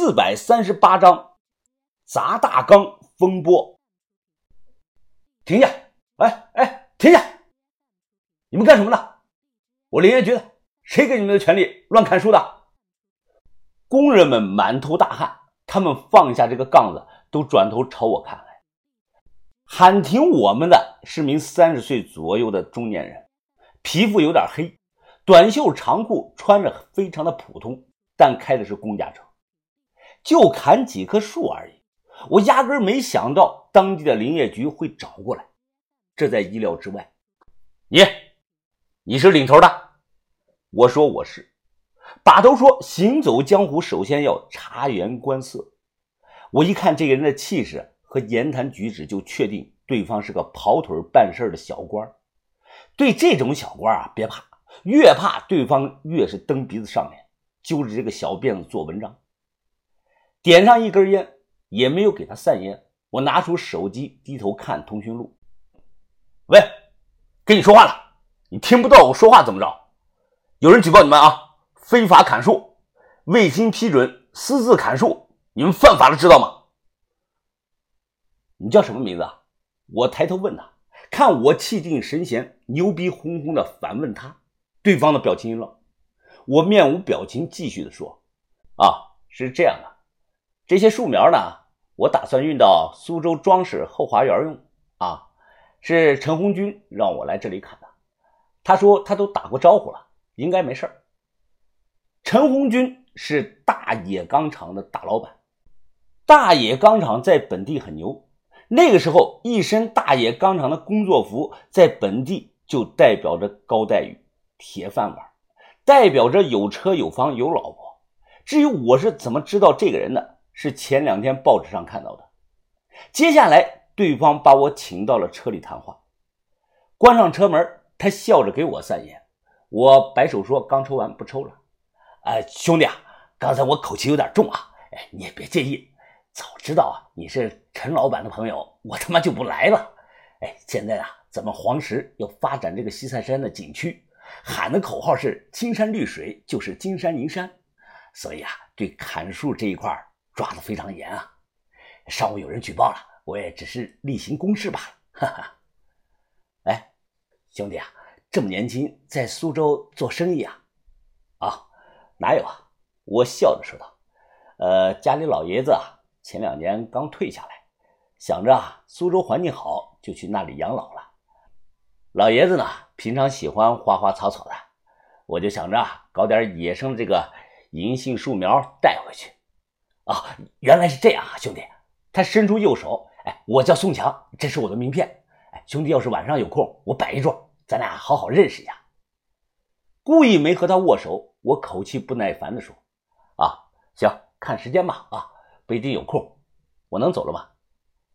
四百三十八章砸大缸风波。停下！哎哎，停下！你们干什么呢？我林业局的，谁给你们的权利乱砍树的？工人们满头大汗，他们放下这个杠子，都转头朝我看来。喊停我们的是名三十岁左右的中年人，皮肤有点黑，短袖长裤，穿着非常的普通，但开的是公家车。就砍几棵树而已，我压根没想到当地的林业局会找过来，这在意料之外。你，你是领头的？我说我是。把头说：行走江湖，首先要察言观色。我一看这个人的气势和言谈举止，就确定对方是个跑腿办事的小官。对这种小官啊，别怕，越怕对方越是蹬鼻子上脸，揪着这个小辫子做文章。点上一根烟，也没有给他散烟。我拿出手机，低头看通讯录。喂，跟你说话了，你听不到我说话怎么着？有人举报你们啊，非法砍树，未经批准私自砍树，你们犯法了，知道吗？你叫什么名字啊？我抬头问他，看我气定神闲、牛逼哄哄的反问他，对方的表情一愣。我面无表情，继续的说：“啊，是这样的。”这些树苗呢，我打算运到苏州装饰后花园用啊。是陈红军让我来这里砍的，他说他都打过招呼了，应该没事陈红军是大冶钢厂的大老板，大冶钢厂在本地很牛。那个时候，一身大冶钢厂的工作服在本地就代表着高待遇、铁饭碗，代表着有车有房有老婆。至于我是怎么知道这个人的？是前两天报纸上看到的。接下来，对方把我请到了车里谈话。关上车门，他笑着给我散烟。我摆手说：“刚抽完，不抽了。”哎，兄弟啊，刚才我口气有点重啊，哎，你也别介意。早知道啊，你是陈老板的朋友，我他妈就不来了。哎，现在啊，咱们黄石要发展这个西塞山的景区，喊的口号是“青山绿水就是金山银山”，所以啊，对砍树这一块抓的非常严啊！上午有人举报了，我也只是例行公事罢了。哈哈。哎，兄弟啊，这么年轻，在苏州做生意啊？啊，哪有啊？我笑着说道：“呃，家里老爷子啊，前两年刚退下来，想着啊，苏州环境好，就去那里养老了。老爷子呢，平常喜欢花花草草的，我就想着啊搞点野生的这个银杏树苗带回去。”啊，原来是这样啊，兄弟！他伸出右手，哎，我叫宋强，这是我的名片。哎，兄弟，要是晚上有空，我摆一桌，咱俩好好认识一下。故意没和他握手，我口气不耐烦地说：“啊，行，看时间吧，啊，不一定有空，我能走了吗？”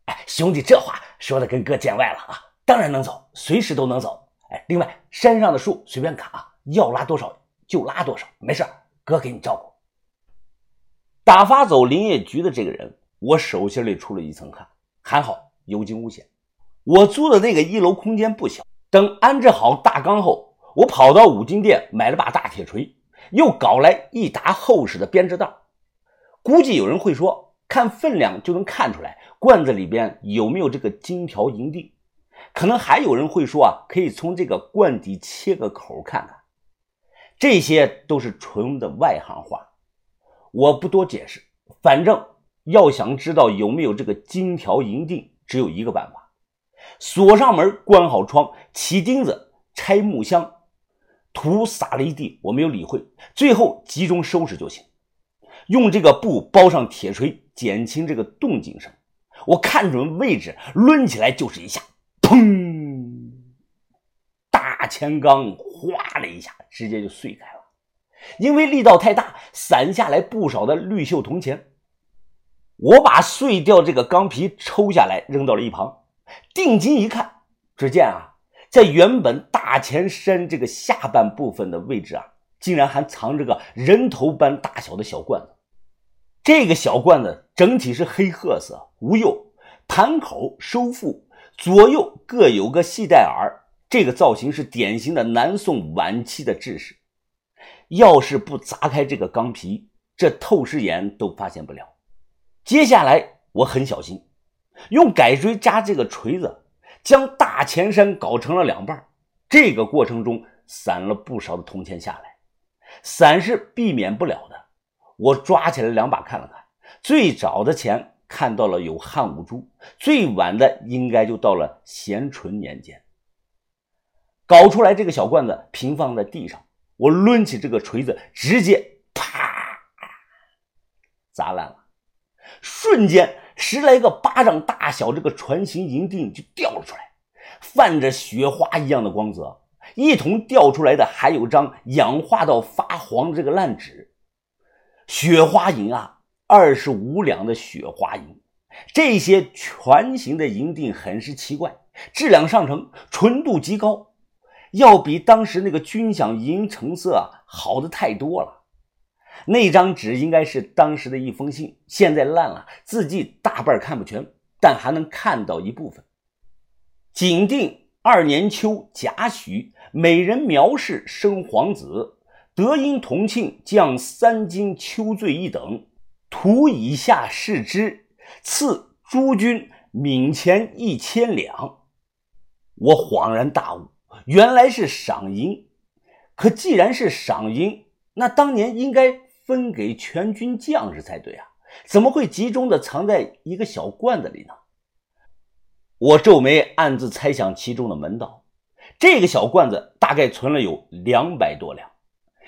哎，兄弟，这话说的跟哥见外了啊，当然能走，随时都能走。哎，另外，山上的树随便砍啊，要拉多少就拉多少，没事哥给你照顾。打发走林业局的这个人，我手心里出了一层汗，还好有惊无险。我租的那个一楼空间不小，等安置好大缸后，我跑到五金店买了把大铁锤，又搞来一沓厚实的编织袋。估计有人会说，看分量就能看出来罐子里边有没有这个金条银锭。可能还有人会说啊，可以从这个罐底切个口看看。这些都是纯的外行话。我不多解释，反正要想知道有没有这个金条银锭，只有一个办法：锁上门，关好窗，起钉子，拆木箱，土撒了一地，我没有理会，最后集中收拾就行。用这个布包上铁锤，减轻这个动静声。我看准位置，抡起来就是一下，砰！大钱缸哗的一下，直接就碎开了。因为力道太大，散下来不少的绿锈铜钱。我把碎掉这个钢皮抽下来，扔到了一旁。定睛一看，只见啊，在原本大前山这个下半部分的位置啊，竟然还藏着个人头般大小的小罐子。这个小罐子整体是黑褐色，无釉，盘口收腹，左右各有个细带耳。这个造型是典型的南宋晚期的制式。要是不砸开这个钢皮，这透视眼都发现不了。接下来我很小心，用改锥扎这个锤子，将大钱山搞成了两半。这个过程中散了不少的铜钱下来，散是避免不了的。我抓起来两把看了看，最早的钱看到了有汉武珠，最晚的应该就到了咸淳年间。搞出来这个小罐子平放在地上，我抡起这个锤子，直接啪砸烂了。瞬间，十来个巴掌大小这个船形银锭就掉了出来，泛着雪花一样的光泽。一同掉出来的还有张氧化到发黄的这个烂纸。雪花银啊，二十五两的雪花银，这些全形的银锭很是奇怪，质量上乘，纯度极高，要比当时那个军饷银成色好的太多了。那张纸应该是当时的一封信，现在烂了，字迹大半看不全，但还能看到一部分。景定二年秋贾诩，美人苗氏生皇子。德因同庆降三金秋罪一等，图以下视之，赐诸军冥钱一千两。我恍然大悟，原来是赏银。可既然是赏银，那当年应该分给全军将士才对啊，怎么会集中的藏在一个小罐子里呢？我皱眉，暗自猜想其中的门道。这个小罐子大概存了有两百多两。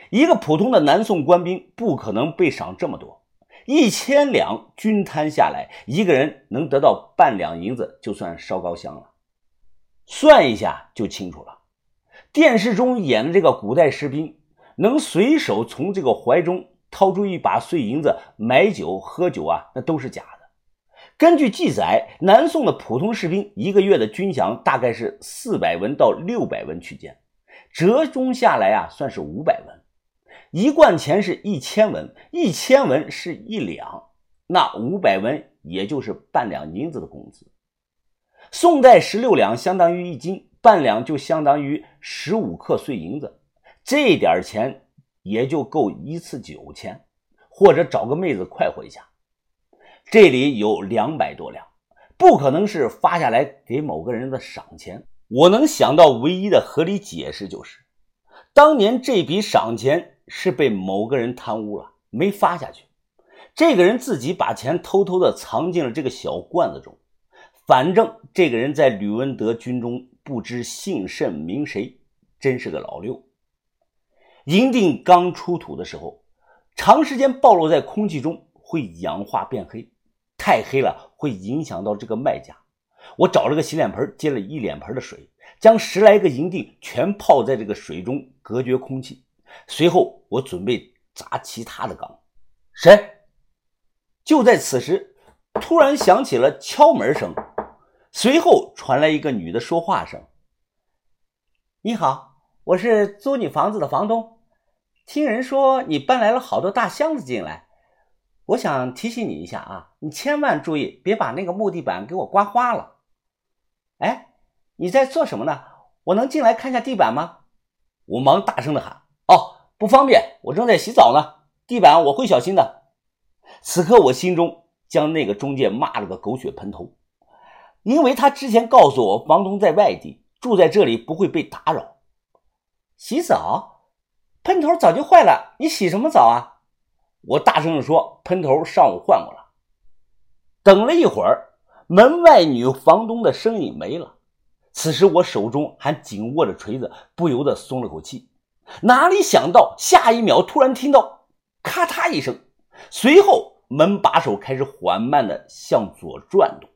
一个普通的南宋官兵不可能被赏这么多，一千两均摊下来，一个人能得到半两银子，就算烧高香了。算一下就清楚了。电视中演的这个古代士兵，能随手从这个怀中掏出一把碎银子买酒喝酒啊，那都是假的。根据记载，南宋的普通士兵一个月的军饷大概是四百文到六百文区间，折中下来啊，算是五百文。一贯钱是一千文，一千文是一两，那五百文也就是半两银子的工资。宋代十六两相当于一斤，半两就相当于十五克碎银子，这点钱也就够一次酒钱，或者找个妹子快活一下。这里有两百多两，不可能是发下来给某个人的赏钱。我能想到唯一的合理解释就是，当年这笔赏钱。是被某个人贪污了，没发下去。这个人自己把钱偷偷的藏进了这个小罐子中。反正这个人在吕文德军中不知姓甚名谁，真是个老六。银锭刚出土的时候，长时间暴露在空气中会氧化变黑，太黑了会影响到这个卖家。我找了个洗脸盆，接了一脸盆的水，将十来个银锭全泡在这个水中，隔绝空气。随后，我准备砸其他的缸。谁？就在此时，突然响起了敲门声，随后传来一个女的说话声：“你好，我是租你房子的房东。听人说你搬来了好多大箱子进来，我想提醒你一下啊，你千万注意，别把那个木地板给我刮花了。哎，你在做什么呢？我能进来看一下地板吗？”我忙大声的喊。哦，不方便，我正在洗澡呢。地板我会小心的。此刻我心中将那个中介骂了个狗血喷头，因为他之前告诉我房东在外地，住在这里不会被打扰。洗澡，喷头早就坏了，你洗什么澡啊？我大声的说，喷头上午换过了。等了一会儿，门外女房东的声音没了。此时我手中还紧握着锤子，不由得松了口气。哪里想到，下一秒突然听到咔嚓一声，随后门把手开始缓慢的向左转动。